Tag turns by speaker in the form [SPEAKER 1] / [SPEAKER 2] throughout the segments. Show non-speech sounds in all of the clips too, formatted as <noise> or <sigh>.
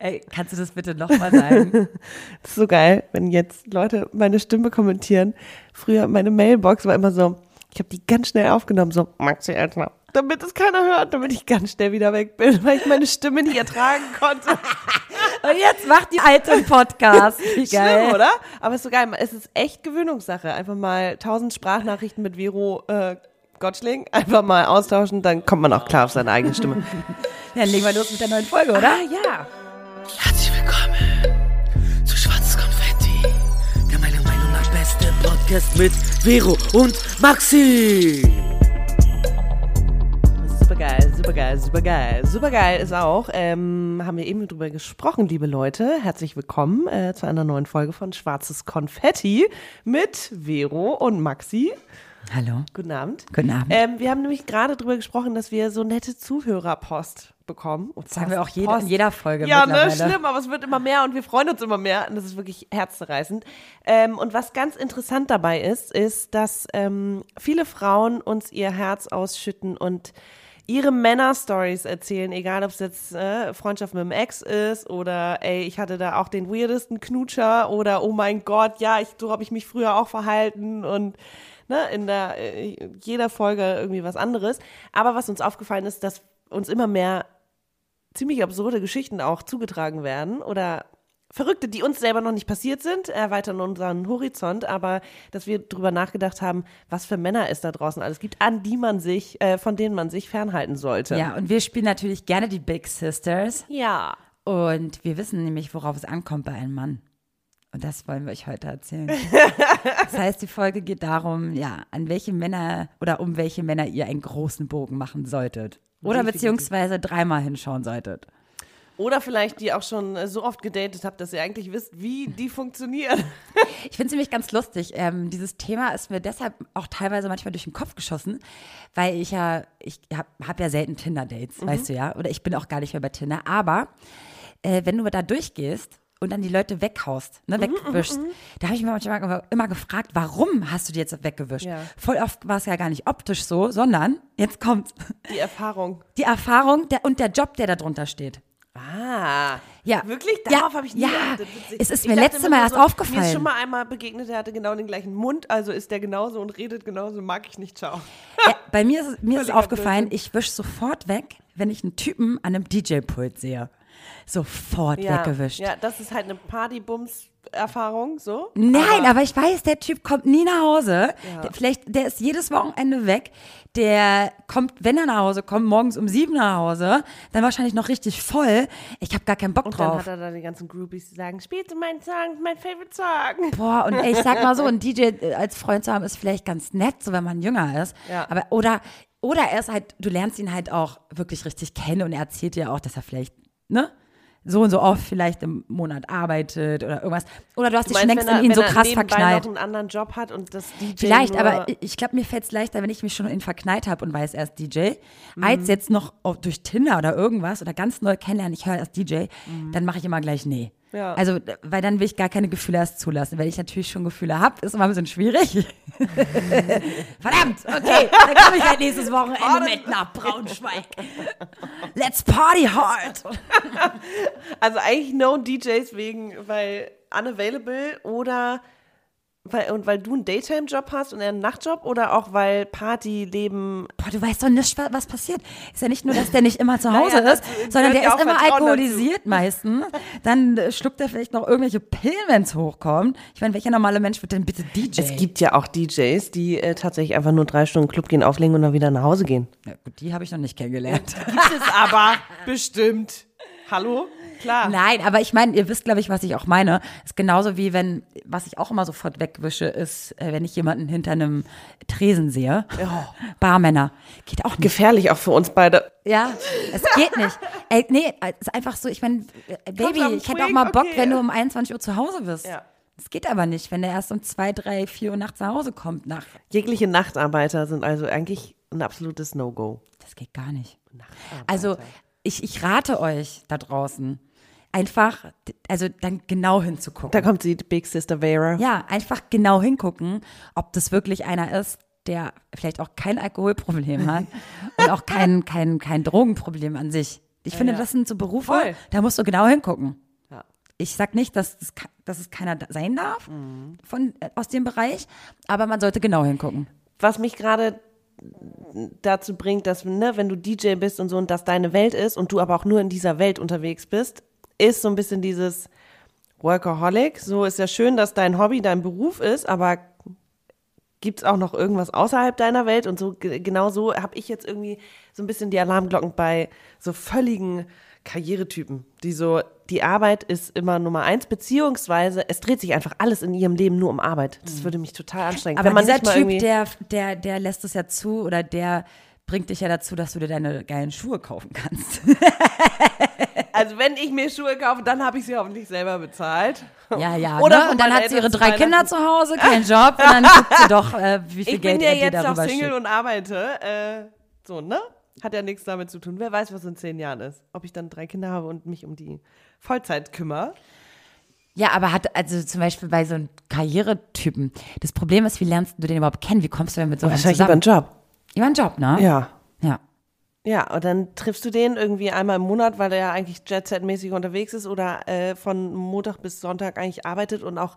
[SPEAKER 1] Ey, kannst du das bitte nochmal sagen? <laughs>
[SPEAKER 2] Das ist so geil, wenn jetzt Leute meine Stimme kommentieren. Früher meine Mailbox war immer so, ich habe die ganz schnell aufgenommen, so Maxi Eltner, damit es keiner hört, damit ich ganz schnell wieder weg bin, <laughs> weil ich meine Stimme nicht ertragen konnte. <laughs>
[SPEAKER 1] Und jetzt macht die alte einen Podcast. Wie geil.
[SPEAKER 2] Schlimm, oder? Aber es ist so geil. Es ist echt Gewöhnungssache. Einfach mal tausend Sprachnachrichten mit Vero äh, Gottschling einfach mal austauschen, dann kommt man auch klar auf seine eigene Stimme.
[SPEAKER 1] Ja, dann legen wir los mit der neuen Folge, oder?
[SPEAKER 2] Ah, ja.
[SPEAKER 3] Podcast mit Vero und Maxi.
[SPEAKER 2] Supergeil, supergeil, supergeil. Supergeil ist auch, ähm, haben wir eben drüber gesprochen, liebe Leute. Herzlich willkommen äh, zu einer neuen Folge von Schwarzes Konfetti mit Vero und Maxi.
[SPEAKER 1] Hallo.
[SPEAKER 2] Guten Abend.
[SPEAKER 1] Guten Abend.
[SPEAKER 2] Ähm, wir haben nämlich gerade drüber gesprochen, dass wir so nette Zuhörerpost bekommen. Und
[SPEAKER 1] Das sagen wir auch jede, in jeder Folge
[SPEAKER 2] Ja, ne, schlimm, aber es wird immer mehr und wir freuen uns immer mehr und das ist wirklich herzzerreißend. Ähm, und was ganz interessant dabei ist, ist, dass ähm, viele Frauen uns ihr Herz ausschütten und ihre Männer-Stories erzählen, egal ob es jetzt äh, Freundschaft mit dem Ex ist oder ey, ich hatte da auch den weirdesten Knutscher oder oh mein Gott, ja, ich, so habe ich mich früher auch verhalten und ne, in der äh, jeder Folge irgendwie was anderes. Aber was uns aufgefallen ist, dass uns immer mehr ziemlich absurde Geschichten auch zugetragen werden oder Verrückte, die uns selber noch nicht passiert sind, erweitern unseren Horizont, aber dass wir drüber nachgedacht haben, was für Männer es da draußen alles gibt, an die man sich, äh, von denen man sich fernhalten sollte.
[SPEAKER 1] Ja, und wir spielen natürlich gerne die Big Sisters.
[SPEAKER 2] Ja.
[SPEAKER 1] Und wir wissen nämlich, worauf es ankommt bei einem Mann. Und das wollen wir euch heute erzählen. <laughs> das heißt, die Folge geht darum, ja, an welche Männer oder um welche Männer ihr einen großen Bogen machen solltet. Oder beziehungsweise dreimal hinschauen solltet.
[SPEAKER 2] Oder vielleicht die auch schon äh, so oft gedatet habt, dass ihr eigentlich wisst, wie die funktionieren. <laughs>
[SPEAKER 1] Ich finde es nämlich ganz lustig. Ähm, dieses Thema ist mir deshalb auch teilweise manchmal durch den Kopf geschossen, weil ich ja, ich habe hab ja selten Tinder-Dates, weißt du ja, oder ich bin auch gar nicht mehr bei Tinder. Aber äh, wenn du da durchgehst und dann die Leute weghaust, ne, wegwischst, da habe ich mir manchmal immer- gefragt, warum hast du die jetzt weggewischt?
[SPEAKER 2] Ja.
[SPEAKER 1] Voll oft war es ja gar nicht optisch so, sondern jetzt kommt
[SPEAKER 2] Die Erfahrung.
[SPEAKER 1] die Erfahrung der, und der Job, der da drunter steht.
[SPEAKER 2] Ah.
[SPEAKER 1] Ja.
[SPEAKER 2] Wirklich?
[SPEAKER 1] Ja,
[SPEAKER 2] Darauf habe ich nie
[SPEAKER 1] ja.
[SPEAKER 2] geachtet.
[SPEAKER 1] Es ist mir
[SPEAKER 2] immer
[SPEAKER 1] Mal erst
[SPEAKER 2] Mir ist
[SPEAKER 1] aufgefallen.
[SPEAKER 2] schon mal einmal begegnet, der hatte genau den gleichen Mund, also ist der genauso und redet genauso, mag ich nicht, ciao.
[SPEAKER 1] Ja, bei mir ist, es- mir ist aufgefallen,
[SPEAKER 2] Blödsinn.
[SPEAKER 1] ich wische sofort weg, wenn ich einen Typen an einem DJ-Pult sehe. Sofort
[SPEAKER 2] Ja,
[SPEAKER 1] weggewischt.
[SPEAKER 2] ja, das ist halt eine Partybums-Erfahrung, so.
[SPEAKER 1] Nein, aber, ich weiß, der Typ kommt nie nach Hause. Der, vielleicht, der ist jedes Wochenende weg. Der kommt, wenn er nach Hause kommt, morgens um sieben nach Hause, dann wahrscheinlich noch richtig voll. Ich habe gar keinen Bock
[SPEAKER 2] Und dann
[SPEAKER 1] drauf.
[SPEAKER 2] hat er da die ganzen Groupies, die sagen, spielst du meinen Song, mein Favorite Song.
[SPEAKER 1] Boah, und ey, ich sag mal so, <laughs> ein DJ als Freund zu haben, ist vielleicht ganz nett, so wenn man jünger ist.
[SPEAKER 2] Ja.
[SPEAKER 1] Aber, oder, oder er ist halt, du lernst ihn halt auch wirklich richtig kennen und er erzählt dir auch, dass er vielleicht, ne? So und so oft vielleicht im Monat arbeitet oder irgendwas. Oder du hast
[SPEAKER 2] Du
[SPEAKER 1] dich schon
[SPEAKER 2] meinst,
[SPEAKER 1] längst in ihn so krass verknallt.
[SPEAKER 2] noch einen anderen Job hat und das DJ
[SPEAKER 1] Vielleicht, aber ich glaube, mir fällt es leichter, wenn ich mich schon in ihn verknallt habe und weiß, er ist DJ,
[SPEAKER 2] Mhm.
[SPEAKER 1] als jetzt noch durch Tinder oder irgendwas oder ganz neu kennenlernen, ich höre, ist DJ, dann mache ich immer gleich nee.
[SPEAKER 2] Ja.
[SPEAKER 1] Also, weil dann will ich gar keine Gefühle erst zulassen. Wenn ich natürlich schon Gefühle habe, ist immer ein bisschen schwierig. <laughs> Verdammt, okay, dann komme ich halt nächstes Wochenende mit nach Braunschweig. Let's party hard. <laughs>
[SPEAKER 2] Also eigentlich no DJs wegen, weil unavailable oder weil, und weil du einen Daytime-Job hast und er einen Nachtjob oder auch weil Partyleben
[SPEAKER 1] Boah, du weißt doch nicht, wa- was passiert. Ist ja nicht nur, dass der nicht immer zu <laughs> Hause
[SPEAKER 2] Naja,
[SPEAKER 1] ist, sondern der ist immer
[SPEAKER 2] Vertrauen
[SPEAKER 1] alkoholisiert <laughs> meistens. Dann äh, schluckt er vielleicht noch irgendwelche Pillen, wenn es hochkommt. Ich meine, welcher normale Mensch wird denn bitte DJ?
[SPEAKER 2] Es gibt ja auch DJs, die äh, tatsächlich einfach nur drei Stunden Club gehen, auflegen und dann wieder nach Hause gehen.
[SPEAKER 1] ja, gut, die habe ich noch nicht kennengelernt.
[SPEAKER 2] Gibt es aber bestimmt. Hallo? Klar.
[SPEAKER 1] Nein, aber ich meine, ihr wisst, glaube ich, was ich auch meine. Ist genauso wie wenn, was ich auch immer sofort wegwische, ist, äh, wenn ich jemanden hinter einem Tresen sehe. Barmänner. Geht auch nicht.
[SPEAKER 2] Gefährlich auch für uns beide.
[SPEAKER 1] Ja, es geht nicht. Ey, nee, es ist einfach so, ich meine, äh, Baby, ich hätte auch mal Bock,
[SPEAKER 2] okay.
[SPEAKER 1] wenn du um 21 Uhr zu Hause bist.
[SPEAKER 2] Ja.
[SPEAKER 1] Das geht aber nicht, wenn der erst um 2, 3, 4 Uhr nachts nach Hause kommt. Nach,
[SPEAKER 2] Jegliche Nachtarbeiter sind also eigentlich ein absolutes No-Go.
[SPEAKER 1] das geht gar nicht. Also, ich, ich rate euch da draußen, einfach, also dann genau hinzugucken.
[SPEAKER 2] Da kommt sie, die Big Sister Vera.
[SPEAKER 1] Ja, einfach genau hingucken, ob das wirklich einer ist, der vielleicht auch kein Alkoholproblem hat <laughs> und auch kein, kein, kein Drogenproblem an sich. Ich finde,
[SPEAKER 2] ja.
[SPEAKER 1] das sind so Berufe,
[SPEAKER 2] Voll.
[SPEAKER 1] da musst du genau hingucken.
[SPEAKER 2] Ja.
[SPEAKER 1] Ich sag nicht, dass es, ke- dass es keiner sein darf
[SPEAKER 2] Mhm.
[SPEAKER 1] von, äh, aus dem Bereich, aber man sollte genau hingucken.
[SPEAKER 2] was mich gerade dazu bringt, dass, ne, wenn du DJ bist und so und das deine Welt ist und du aber auch nur in dieser Welt unterwegs bist, ist so ein bisschen dieses Workaholic. So ist ja schön, dass dein Hobby dein Beruf ist, aber gibt es auch noch irgendwas außerhalb deiner Welt? Und so ge- genau so habe ich jetzt irgendwie so ein bisschen die Alarmglocken bei so völligen Karrieretypen, die so, die Arbeit ist immer Nummer eins, beziehungsweise es dreht sich einfach alles in ihrem Leben nur um Arbeit. Das würde mich total anstrengen.
[SPEAKER 1] Mhm. Aber
[SPEAKER 2] Wenn man
[SPEAKER 1] dieser Typ, der, der, der lässt es ja zu oder der bringt dich ja dazu, dass du dir deine geilen Schuhe kaufen kannst. <laughs>
[SPEAKER 2] Also wenn ich mir Schuhe kaufe, dann habe ich sie hoffentlich selber bezahlt.
[SPEAKER 1] Ja, ja.
[SPEAKER 2] Oder
[SPEAKER 1] ne? Und dann hat sie ihre drei Kinder zu Hause, keinen Job und dann guckt sie doch, äh, wie viel
[SPEAKER 2] Ich
[SPEAKER 1] Geld
[SPEAKER 2] bin ja
[SPEAKER 1] er dir
[SPEAKER 2] jetzt auch
[SPEAKER 1] darüber
[SPEAKER 2] Single
[SPEAKER 1] schickt.
[SPEAKER 2] und arbeite. Äh, so, ne? Hat ja nichts damit zu tun. Wer weiß, was in zehn Jahren ist. Ob ich dann drei Kinder habe und mich um die Vollzeit kümmere.
[SPEAKER 1] Ja, aber hat, also zum Beispiel bei so einem Karrieretypen, das Problem ist, wie lernst du den überhaupt kennen? Wie kommst du denn mit so einem zusammen?
[SPEAKER 2] Job.
[SPEAKER 1] Über einen Job, ne?
[SPEAKER 2] Ja.
[SPEAKER 1] Ja.
[SPEAKER 2] Ja, und dann triffst du den irgendwie einmal im Monat, weil er ja eigentlich Jet-Set-mäßig unterwegs ist oder äh, von Montag bis Sonntag eigentlich arbeitet und auch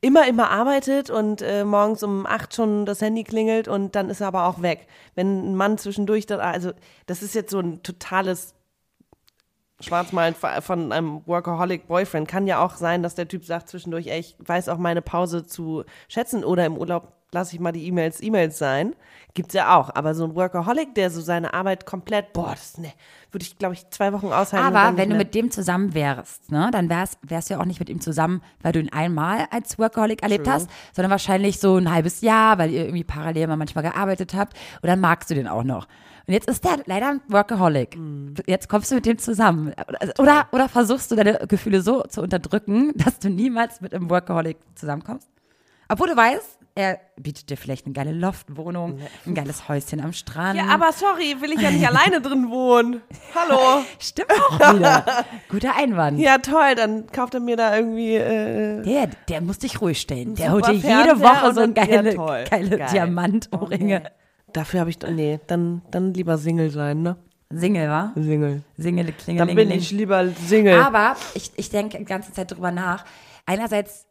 [SPEAKER 2] immer, immer arbeitet und äh, morgens um acht schon das Handy klingelt und dann ist er aber auch weg. Wenn ein Mann zwischendurch, dann, also das ist jetzt so ein totales Schwarzmalen von einem Workaholic-Boyfriend. Kann ja auch sein, dass der Typ sagt zwischendurch, ey, ich weiß auch meine Pause zu schätzen oder im Urlaub lasse ich mal die E-Mails E-Mails sein. Gibt's ja auch. Aber so ein Workaholic, der so seine Arbeit komplett, boah, das ne, würde ich, glaube ich, zwei Wochen aushalten.
[SPEAKER 1] Aber wenn du mit dem zusammen wärst, ne, dann wärst, wärst du ja auch nicht mit ihm zusammen, weil du ihn einmal als Workaholic erlebt hast, sondern wahrscheinlich so ein halbes Jahr, weil ihr irgendwie parallel mal manchmal gearbeitet habt und dann magst du den auch noch. Und jetzt ist der leider ein Workaholic.
[SPEAKER 2] Mhm.
[SPEAKER 1] Jetzt kommst du mit dem zusammen. Oder, oder versuchst du deine Gefühle so zu unterdrücken, dass du niemals mit einem Workaholic zusammenkommst? Obwohl du weißt, er bietet dir vielleicht eine geile Loftwohnung, ein geiles Häuschen am Strand.
[SPEAKER 2] Ja, aber sorry, will ich ja nicht <laughs> alleine drin wohnen. Hallo.
[SPEAKER 1] Stimmt auch wieder. Guter Einwand.
[SPEAKER 2] Ja, toll, dann kauft er mir da irgendwie. Äh,
[SPEAKER 1] Der, der muss dich ruhig stellen. Der holt dir jede Woche so ein
[SPEAKER 2] dann-
[SPEAKER 1] geile,
[SPEAKER 2] ja,
[SPEAKER 1] geile
[SPEAKER 2] Geil.
[SPEAKER 1] Diamantohrringe.
[SPEAKER 2] dafür habe ich. Nee, dann, dann lieber Single sein, ne?
[SPEAKER 1] Single, wa?
[SPEAKER 2] Single.
[SPEAKER 1] Single,
[SPEAKER 2] Dann
[SPEAKER 1] klingeling.
[SPEAKER 2] bin ich lieber Single.
[SPEAKER 1] Aber ich, ich denke die ganze Zeit drüber nach. Einerseits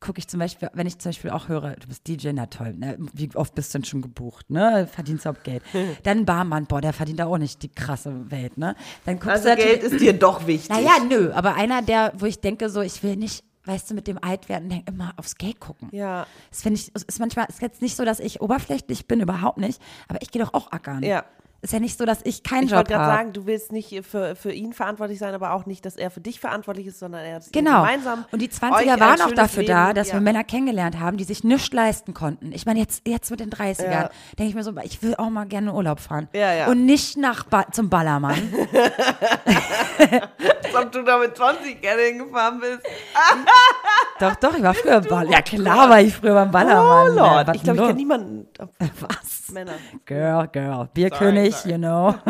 [SPEAKER 1] gucke ich zum Beispiel, wenn ich zum Beispiel auch höre, du bist DJ, na toll, ne? wie oft bist du denn schon gebucht, ne? Verdienst du auch Geld. <laughs> Dann Barmann, boah, der verdient auch nicht die krasse Welt, ne? Dann guckst
[SPEAKER 2] also
[SPEAKER 1] du
[SPEAKER 2] Geld ist dir doch wichtig.
[SPEAKER 1] Naja, nö, aber einer, der, wo ich denke, so, ich will nicht, weißt du, mit dem Altwerden immer aufs Geld gucken.
[SPEAKER 2] Ja.
[SPEAKER 1] Das finde ich, ist manchmal, ist jetzt nicht so, dass ich oberflächlich bin, überhaupt nicht, aber ich gehe doch auch ackern.
[SPEAKER 2] Ja.
[SPEAKER 1] Ist ja nicht so, dass ich keinen
[SPEAKER 2] Ich
[SPEAKER 1] Job
[SPEAKER 2] wollte gerade
[SPEAKER 1] habe.
[SPEAKER 2] sagen, du willst nicht für, für ihn verantwortlich sein, aber auch nicht, dass er für dich verantwortlich ist, sondern er ihr
[SPEAKER 1] Genau.
[SPEAKER 2] gemeinsam.
[SPEAKER 1] Und die
[SPEAKER 2] euch
[SPEAKER 1] 20er
[SPEAKER 2] ein
[SPEAKER 1] waren auch dafür da,
[SPEAKER 2] Leben-
[SPEAKER 1] dass
[SPEAKER 2] ja.
[SPEAKER 1] wir Männer kennengelernt haben, die sich nichts leisten konnten. Ich meine, jetzt, jetzt mit den 30ern
[SPEAKER 2] Ja.
[SPEAKER 1] denke ich mir so, ich will auch mal gerne in Urlaub fahren.
[SPEAKER 2] Ja, ja.
[SPEAKER 1] Und nicht nach ba zum Ballermann. <laughs> <laughs>
[SPEAKER 2] Als ob du da mit 20 gerne hingefahren bist.
[SPEAKER 1] doch, doch, ich war früher im Ballermann. Ja, klar war ich früher beim Ballermann.
[SPEAKER 2] Oh
[SPEAKER 1] Ja,
[SPEAKER 2] Lord.
[SPEAKER 1] was
[SPEAKER 2] Ich glaube, ich kenne niemanden. <laughs>
[SPEAKER 1] Was?
[SPEAKER 2] Männer.
[SPEAKER 1] Girl, girl. Bierkönig, you know. <laughs>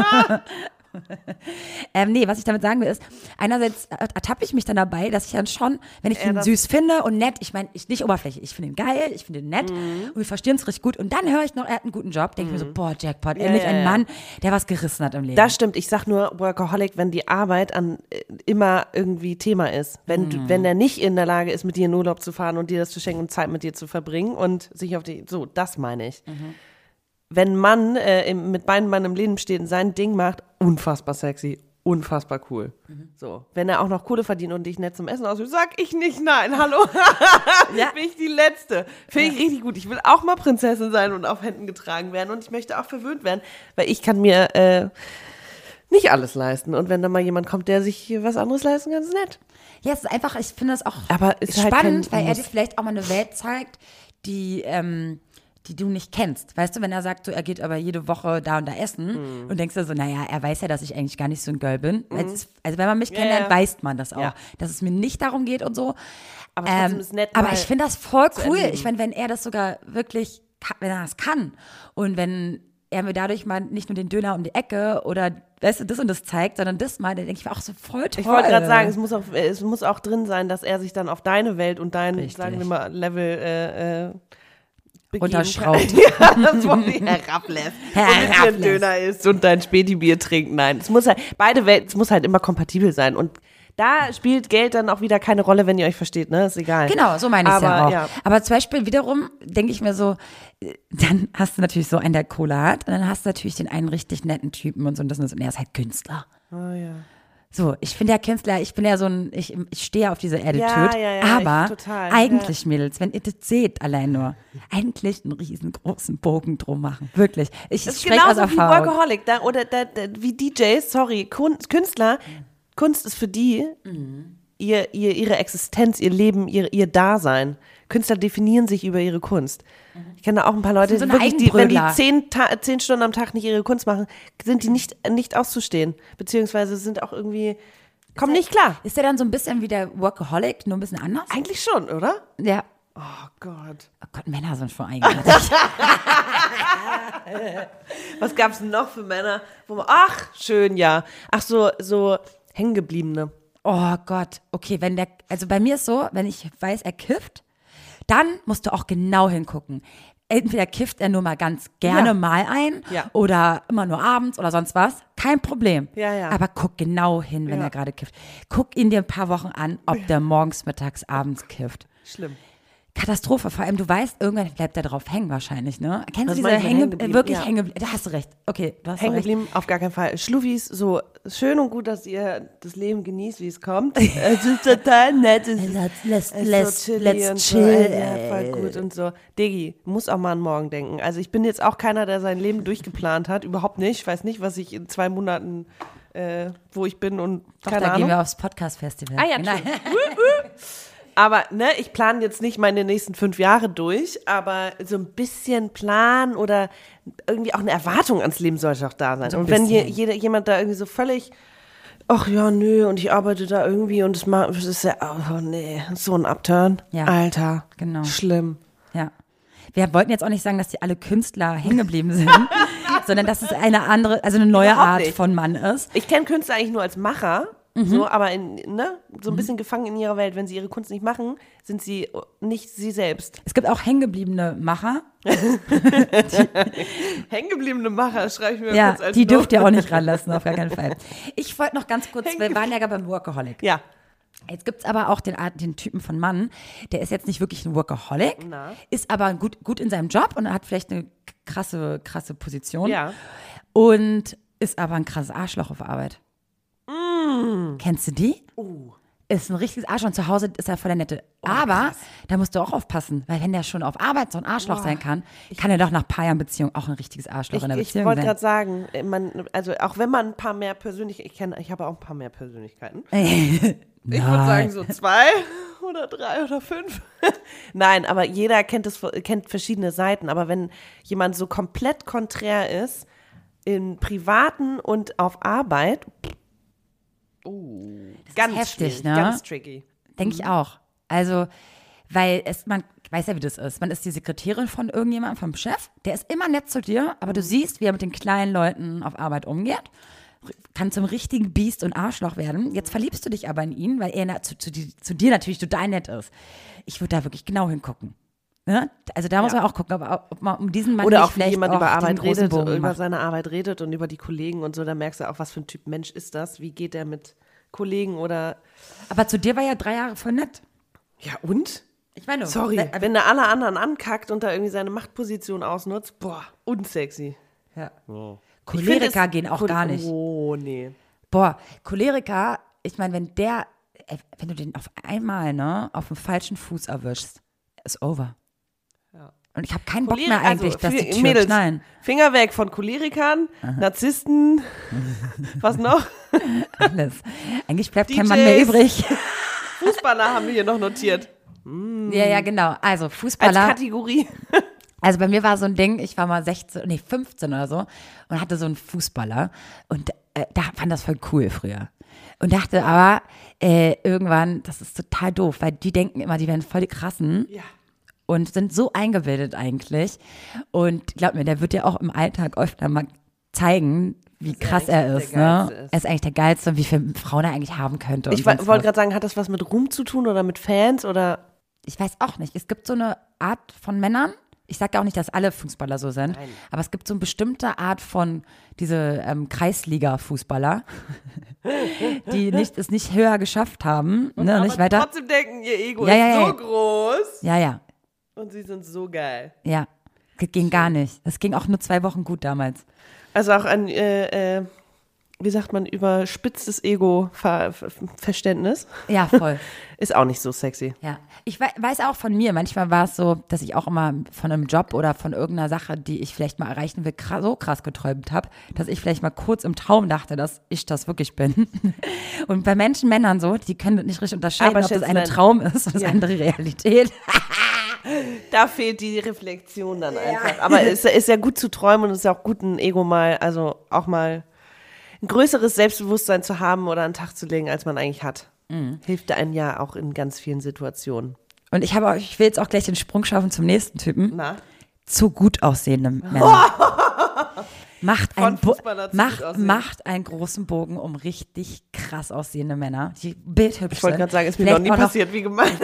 [SPEAKER 1] <laughs> ähm, nee, was ich damit sagen will, ist, einerseits ertappe ich mich dann dabei, dass ich dann schon, wenn ich
[SPEAKER 2] Ja,
[SPEAKER 1] ihn süß finde und nett, ich meine, ich nicht oberflächlich, ich finde ihn geil, ich finde ihn nett
[SPEAKER 2] Mhm.
[SPEAKER 1] und wir verstehen es richtig gut und dann höre ich noch, er hat einen guten Job, denke ich mir so, boah, Jackpot, endlich
[SPEAKER 2] ja,
[SPEAKER 1] ein
[SPEAKER 2] ja.
[SPEAKER 1] Mann, der was gerissen hat im Leben.
[SPEAKER 2] Das stimmt. Ich sag nur Workaholic, wenn die Arbeit an äh, immer irgendwie Thema ist. Wenn,
[SPEAKER 1] Mhm.
[SPEAKER 2] wenn er nicht in der Lage ist, mit dir in Urlaub zu fahren und dir das zu schenken und Zeit mit dir zu verbringen und sich auf die. So, das meine ich.
[SPEAKER 1] Mhm.
[SPEAKER 2] Wenn ein Mann äh, im, mit beiden Beinen im Leben steht und sein Ding macht, unfassbar sexy. Unfassbar cool.
[SPEAKER 1] Mhm.
[SPEAKER 2] So. Wenn er auch noch Kohle verdient und dich nett zum Essen ausführt, sag ich nicht nein. Hallo. <laughs>
[SPEAKER 1] Ja.
[SPEAKER 2] Bin ich die Letzte. Finde ich richtig gut. Ich will auch mal Prinzessin sein und auf Händen getragen werden und ich möchte auch verwöhnt werden, weil ich kann mir äh, nicht alles leisten. Und wenn da mal jemand kommt, der sich was anderes leisten kann, ist nett.
[SPEAKER 1] Ja, es ist einfach, ich finde das auch
[SPEAKER 2] Aber ist halt
[SPEAKER 1] spannend,
[SPEAKER 2] kein
[SPEAKER 1] weil er dir vielleicht auch mal eine Welt zeigt, die, ähm, die du nicht kennst. Weißt du, wenn er sagt, so, er geht aber jede Woche da und da essen
[SPEAKER 2] Mhm.
[SPEAKER 1] und denkst dir so, naja, er weiß ja, dass ich eigentlich gar nicht so ein Girl bin. Weil es- Also wenn man mich kennenlernt,
[SPEAKER 2] ja.
[SPEAKER 1] weiß man das auch,
[SPEAKER 2] Ja.
[SPEAKER 1] dass es mir nicht darum geht und so.
[SPEAKER 2] Aber ist nett,
[SPEAKER 1] aber ich finde das voll cool.
[SPEAKER 2] erleben.
[SPEAKER 1] Ich meine, wenn er das sogar wirklich, wenn er das kann und wenn er mir dadurch mal nicht nur den Döner um die Ecke oder weißt du, das und das zeigt, sondern das mal, dann denke ich mir auch so voll toll.
[SPEAKER 2] Ich wollte gerade sagen, es muss, auch, es muss auch drin sein, dass er sich dann auf deine Welt und dein,
[SPEAKER 1] Richtig.
[SPEAKER 2] sagen wir mal, Level äh, äh,
[SPEAKER 1] Runterschraubt. <laughs>
[SPEAKER 2] ja, das wollte ich herablässt. <laughs> Und mit
[SPEAKER 1] Herablässt.
[SPEAKER 2] Döner isst und dein Spätibier trinkt. Nein, es muss halt, beide Welten, es muss halt immer kompatibel sein. Und da spielt Geld dann auch wieder keine Rolle, wenn ihr euch versteht, ne? Ist egal.
[SPEAKER 1] Genau, so meine ich es ja
[SPEAKER 2] Aber,
[SPEAKER 1] auch.
[SPEAKER 2] ja.
[SPEAKER 1] Aber zum Beispiel wiederum denke ich mir so, dann hast du natürlich so einen, der Cola hat, und dann hast du natürlich den einen richtig netten Typen und so und das und das und er ist halt Künstler.
[SPEAKER 2] Oh, ja.
[SPEAKER 1] So, ich bin ja Künstler, ich bin ja so ein, ich, ich stehe auf diese Attitude.
[SPEAKER 2] Ja, ja, ja,
[SPEAKER 1] aber
[SPEAKER 2] ich total,
[SPEAKER 1] eigentlich, Mädels, wenn ihr das seht, allein nur, eigentlich einen riesengroßen Bogen drum machen. Wirklich. Ich
[SPEAKER 2] Das ist
[SPEAKER 1] spreche aus
[SPEAKER 2] genauso wie. Workaholic da, oder da, da, wie DJs, sorry, Kun Künstler. Kunst ist für die ihr, ihr, ihre Existenz, ihr Leben, ihr, ihr Dasein. Künstler definieren sich über ihre Kunst. Ich kenne da auch ein paar Leute,
[SPEAKER 1] so
[SPEAKER 2] wirklich, die, wenn die zehn, zehn Stunden am Tag nicht ihre Kunst machen, sind die nicht, nicht auszustehen. Beziehungsweise sind auch irgendwie, kommen nicht klar.
[SPEAKER 1] Ist der dann so ein bisschen wie der Workaholic, nur ein bisschen anders?
[SPEAKER 2] Eigentlich schon, oder?
[SPEAKER 1] Ja.
[SPEAKER 2] Oh Gott.
[SPEAKER 1] Oh Gott, Männer sind schon eigenartig. <laughs>
[SPEAKER 2] Was gab's denn noch für Männer? Wo man, ach, schön, ja. Ach, so, so hängengebliebene.
[SPEAKER 1] Oh Gott, okay, wenn der, also bei mir ist so, wenn ich weiß, er kifft, dann musst du auch genau hingucken. Entweder kifft er nur mal ganz gerne
[SPEAKER 2] Ja.
[SPEAKER 1] mal ein
[SPEAKER 2] Ja.
[SPEAKER 1] oder immer nur abends oder sonst was. Kein Problem.
[SPEAKER 2] Ja.
[SPEAKER 1] Aber guck genau hin, wenn er gerade kifft. Guck ihn dir ein paar Wochen an, ob der morgens, mittags, abends kifft.
[SPEAKER 2] Schlimm.
[SPEAKER 1] Katastrophe. Vor allem, du weißt, irgendwann bleibt er drauf hängen wahrscheinlich, ne? Kennst du diese Hänge, äh, wirklich?
[SPEAKER 2] Ja.
[SPEAKER 1] hängen? Da hast du recht. Okay, du hast
[SPEAKER 2] Hängen geblieben, auf gar keinen Fall. Schluffis, so schön und gut, dass ihr das Leben genießt, wie es kommt. <laughs> es ist total nett. Es ist,
[SPEAKER 1] Let's, let's,
[SPEAKER 2] so
[SPEAKER 1] let's
[SPEAKER 2] und
[SPEAKER 1] chill.
[SPEAKER 2] So. Ja, voll gut und so. Diggi, muss auch mal an morgen denken. Also ich bin jetzt auch keiner, der sein Leben durchgeplant hat. Überhaupt nicht. Ich weiß nicht, was ich in zwei Monaten, äh, wo ich bin und
[SPEAKER 1] Doch,
[SPEAKER 2] keine
[SPEAKER 1] da
[SPEAKER 2] Ahnung.
[SPEAKER 1] gehen wir aufs Podcast-Festival.
[SPEAKER 2] Ah ja,
[SPEAKER 1] Genau. <laughs>
[SPEAKER 2] Aber ne, ich plane jetzt nicht meine nächsten fünf Jahre durch, aber so ein bisschen Plan oder irgendwie auch eine Erwartung ans Leben sollte auch da sein.
[SPEAKER 1] So
[SPEAKER 2] und wenn je, jeder, jemand da irgendwie so völlig, ach ja, nö, und ich arbeite da irgendwie und es ist ja, oh nee, so ein Upturn.
[SPEAKER 1] Ja,
[SPEAKER 2] Alter,
[SPEAKER 1] genau.
[SPEAKER 2] schlimm.
[SPEAKER 1] Ja. Wir wollten jetzt auch nicht sagen, dass die alle Künstler hängen geblieben sind, <laughs> sondern dass es eine andere, also eine neue Art von Mann ist.
[SPEAKER 2] Ich kenne Künstler eigentlich nur als Macher.
[SPEAKER 1] Mhm.
[SPEAKER 2] So, aber in, ne, so ein bisschen gefangen in ihrer Welt. Wenn sie ihre Kunst nicht machen, sind sie nicht sie selbst.
[SPEAKER 1] Es gibt auch hängengebliebene Macher. <laughs>
[SPEAKER 2] Hängengebliebene Macher, schreibe ich mir
[SPEAKER 1] Ja,
[SPEAKER 2] kurz als
[SPEAKER 1] die dürft ihr auch nicht ranlassen, auf gar keinen Fall. Ich wollte noch ganz kurz, wir waren ja gerade beim Workaholic.
[SPEAKER 2] Ja.
[SPEAKER 1] Jetzt gibt's aber auch den, den Typen von Mann, der ist jetzt nicht wirklich ein Workaholic,
[SPEAKER 2] Na.
[SPEAKER 1] ist aber gut, gut in seinem Job und hat vielleicht eine krasse, krasse Position.
[SPEAKER 2] Ja.
[SPEAKER 1] Und ist aber ein krasses Arschloch auf Arbeit. Kennst du die?
[SPEAKER 2] Uh.
[SPEAKER 1] Ist ein richtiges Arschloch und zu Hause ist er voll der Nette. aber da musst du auch aufpassen, weil wenn der schon auf Arbeit so ein Arschloch sein kann, kann er doch nach ein paar Jahren Beziehung auch ein richtiges Arschloch
[SPEAKER 2] Ich,
[SPEAKER 1] in der
[SPEAKER 2] ich
[SPEAKER 1] Beziehung
[SPEAKER 2] wollte
[SPEAKER 1] sein.
[SPEAKER 2] gerade sagen, äh, man, also auch wenn man ein paar mehr Persönlichkeiten, ich kenne, ich habe auch ein paar mehr Persönlichkeiten. <laughs> Ich würde sagen so zwei <laughs> oder drei oder fünf. <laughs> Nein, aber jeder kennt es, kennt verschiedene Seiten. Aber wenn jemand so komplett konträr ist, im Privaten und auf Arbeit, uh, ganz
[SPEAKER 1] heftig, ne?
[SPEAKER 2] ganz tricky.
[SPEAKER 1] Denke
[SPEAKER 2] Mhm.
[SPEAKER 1] ich auch. Also, weil es, man weiß ja, wie das ist. Man ist die Sekretärin von irgendjemandem, vom Chef, der ist immer nett zu dir, aber
[SPEAKER 2] Mhm.
[SPEAKER 1] du siehst, wie er mit den kleinen Leuten auf Arbeit umgeht. Kann zum richtigen Biest und Arschloch werden. Jetzt verliebst du dich aber in ihn, weil er zu, zu, zu dir natürlich total nett ist. Ich würde da wirklich genau hingucken. Ne? Also da muss
[SPEAKER 2] Ja.
[SPEAKER 1] man auch gucken, ob, ob man um diesen Mann
[SPEAKER 2] Oder
[SPEAKER 1] nicht
[SPEAKER 2] auch
[SPEAKER 1] vielleicht
[SPEAKER 2] jemand
[SPEAKER 1] auch
[SPEAKER 2] über Arbeit redet,
[SPEAKER 1] Bogen
[SPEAKER 2] über
[SPEAKER 1] macht.
[SPEAKER 2] seine Arbeit redet und über die Kollegen und so, da merkst du auch, was für ein Typ Mensch ist das, wie geht der mit Kollegen oder
[SPEAKER 1] Aber zu dir war ja drei Jahre voll nett.
[SPEAKER 2] ja und?
[SPEAKER 1] Ich meine,
[SPEAKER 2] Sorry,
[SPEAKER 1] weil-
[SPEAKER 2] wenn der alle anderen ankackt und da irgendwie seine Machtposition ausnutzt, boah, unsexy.
[SPEAKER 1] ja.
[SPEAKER 2] Find
[SPEAKER 1] Choleriker gehen auch
[SPEAKER 2] Chol-
[SPEAKER 1] gar nicht.
[SPEAKER 2] Oh, nee.
[SPEAKER 1] Boah, Choleriker, ich meine, wenn der, ey, wenn du den auf einmal, ne, auf dem falschen Fuß erwischst, ist over. Und ich habe keinen Bock
[SPEAKER 2] Choler-
[SPEAKER 1] mehr eigentlich,
[SPEAKER 2] also,
[SPEAKER 1] dass die Türen
[SPEAKER 2] Mädels,
[SPEAKER 1] knallen.
[SPEAKER 2] Finger weg von Cholerikern, Narzissten, <laughs> was noch?
[SPEAKER 1] Alles. Eigentlich bleibt kein Mann mehr
[SPEAKER 2] DJs.
[SPEAKER 1] übrig. <laughs>
[SPEAKER 2] Fußballer haben wir hier noch notiert.
[SPEAKER 1] ja, ja, genau. Also
[SPEAKER 2] Als
[SPEAKER 1] Fußballer.
[SPEAKER 2] Kategorie. <laughs>
[SPEAKER 1] Also bei mir war so ein Ding, ich war mal 16, nee, 15 oder so und hatte so einen Fußballer und äh, da fand das voll cool früher. Und dachte aber äh, irgendwann, das ist total doof, weil die denken immer, die werden voll die krassen.
[SPEAKER 2] Ja.
[SPEAKER 1] Und sind so eingebildet eigentlich. Und glaub mir, der wird ja auch im Alltag öfter mal zeigen, wie krass er
[SPEAKER 2] eigentlich
[SPEAKER 1] ist, ne?
[SPEAKER 2] Ist.
[SPEAKER 1] Er ist eigentlich der geilste und wie viele Frauen er eigentlich haben könnte. und
[SPEAKER 2] Ich wollte gerade sagen, hat das was mit Ruhm zu tun oder mit Fans oder?
[SPEAKER 1] ich weiß auch nicht. Es gibt so eine Art von Männern. ich sage ja auch nicht, dass alle Fußballer so sind, aber es gibt so eine bestimmte Art von diese ähm, Kreisliga-Fußballer, <laughs> die nicht, es nicht höher geschafft haben, ne,
[SPEAKER 2] Aber
[SPEAKER 1] nicht weiter.
[SPEAKER 2] trotzdem denken, ihr Ego
[SPEAKER 1] Ja, ja,
[SPEAKER 2] ist
[SPEAKER 1] ja.
[SPEAKER 2] so groß
[SPEAKER 1] Ja, ja,
[SPEAKER 2] und sie sind so geil.
[SPEAKER 1] ja. Das ging gar nicht. Das ging auch nur zwei Wochen gut damals.
[SPEAKER 2] Also auch ein, äh, äh, wie sagt man, überspitztes Ego-Verständnis
[SPEAKER 1] Ja, voll. <laughs>
[SPEAKER 2] ist auch nicht so sexy.
[SPEAKER 1] Ja, ich wei- weiß auch von mir, manchmal war es so, dass ich auch immer von einem Job oder von irgendeiner Sache, die ich vielleicht mal erreichen will, so krass geträumt habe, dass ich vielleicht mal kurz im Traum dachte, dass ich das wirklich bin. <laughs> Und bei Menschen, Männern so, die können nicht richtig unterscheiden,
[SPEAKER 2] Aber
[SPEAKER 1] ob das
[SPEAKER 2] Schätzlein-
[SPEAKER 1] Traum ist und das
[SPEAKER 2] Ja.
[SPEAKER 1] andere Realität. <laughs> <laughs>
[SPEAKER 2] Da fehlt die Reflexion dann einfach. Aber es ist ja gut zu träumen und es ist ja auch gut, ein Ego mal, also auch mal ein größeres Selbstbewusstsein zu haben oder an den Tag zu legen, als man eigentlich hat.
[SPEAKER 1] Mhm.
[SPEAKER 2] Hilft einem ja auch in ganz vielen Situationen.
[SPEAKER 1] Und ich habe, auch- ich will jetzt auch gleich den Sprung schaffen zum nächsten Typen.
[SPEAKER 2] Na?
[SPEAKER 1] Zu gut aussehende <laughs> Männer. Macht, ein macht,
[SPEAKER 2] aussehen.
[SPEAKER 1] macht einen großen Bogen um richtig krass aussehende Männer, die bildhübsch
[SPEAKER 2] Ich wollte
[SPEAKER 1] sind.
[SPEAKER 2] gerade sagen, ist mir noch nie passiert, wie gemein. <laughs>